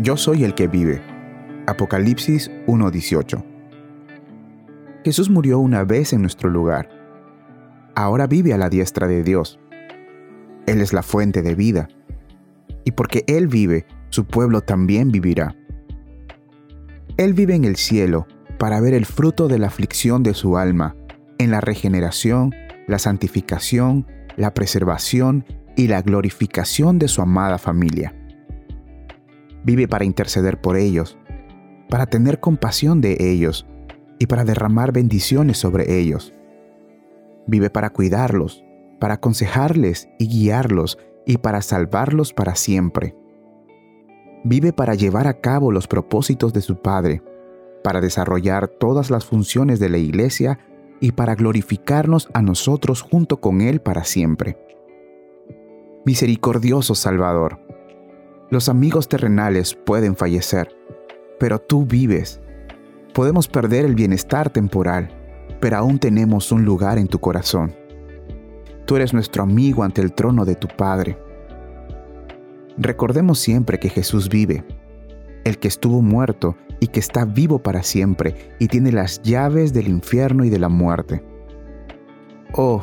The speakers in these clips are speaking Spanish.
Yo soy el que vive. Apocalipsis 1:18. Jesús murió una vez en nuestro lugar. Ahora vive a la diestra de Dios. Él es la fuente de vida. Y porque Él vive, su pueblo también vivirá. Él vive en el cielo para ver el fruto de la aflicción de su alma, en la regeneración, la santificación, la preservación y la glorificación de su amada familia vive para interceder por ellos, para tener compasión de ellos y para derramar bendiciones sobre ellos. Vive para cuidarlos, para aconsejarles y guiarlos y para salvarlos para siempre. Vive para llevar a cabo los propósitos de su Padre, para desarrollar todas las funciones de la Iglesia y para glorificarnos a nosotros junto con Él para siempre. Misericordioso Salvador, los amigos terrenales pueden fallecer, pero tú vives. Podemos perder el bienestar temporal, pero aún tenemos un lugar en tu corazón. Tú eres nuestro amigo ante el trono de tu Padre. Recordemos siempre que Jesús vive, el que estuvo muerto y que está vivo para siempre y tiene las llaves del infierno y de la muerte. Oh,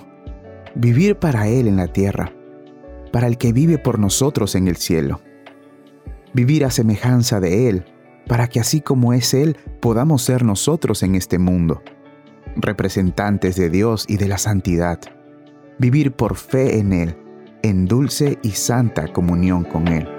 vivir para Él en la tierra, para el que vive por nosotros en el cielo vivir a semejanza de Él, para que así como es Él, podamos ser nosotros en este mundo, representantes de Dios y de la santidad, vivir por fe en Él, en dulce y santa comunión con Él.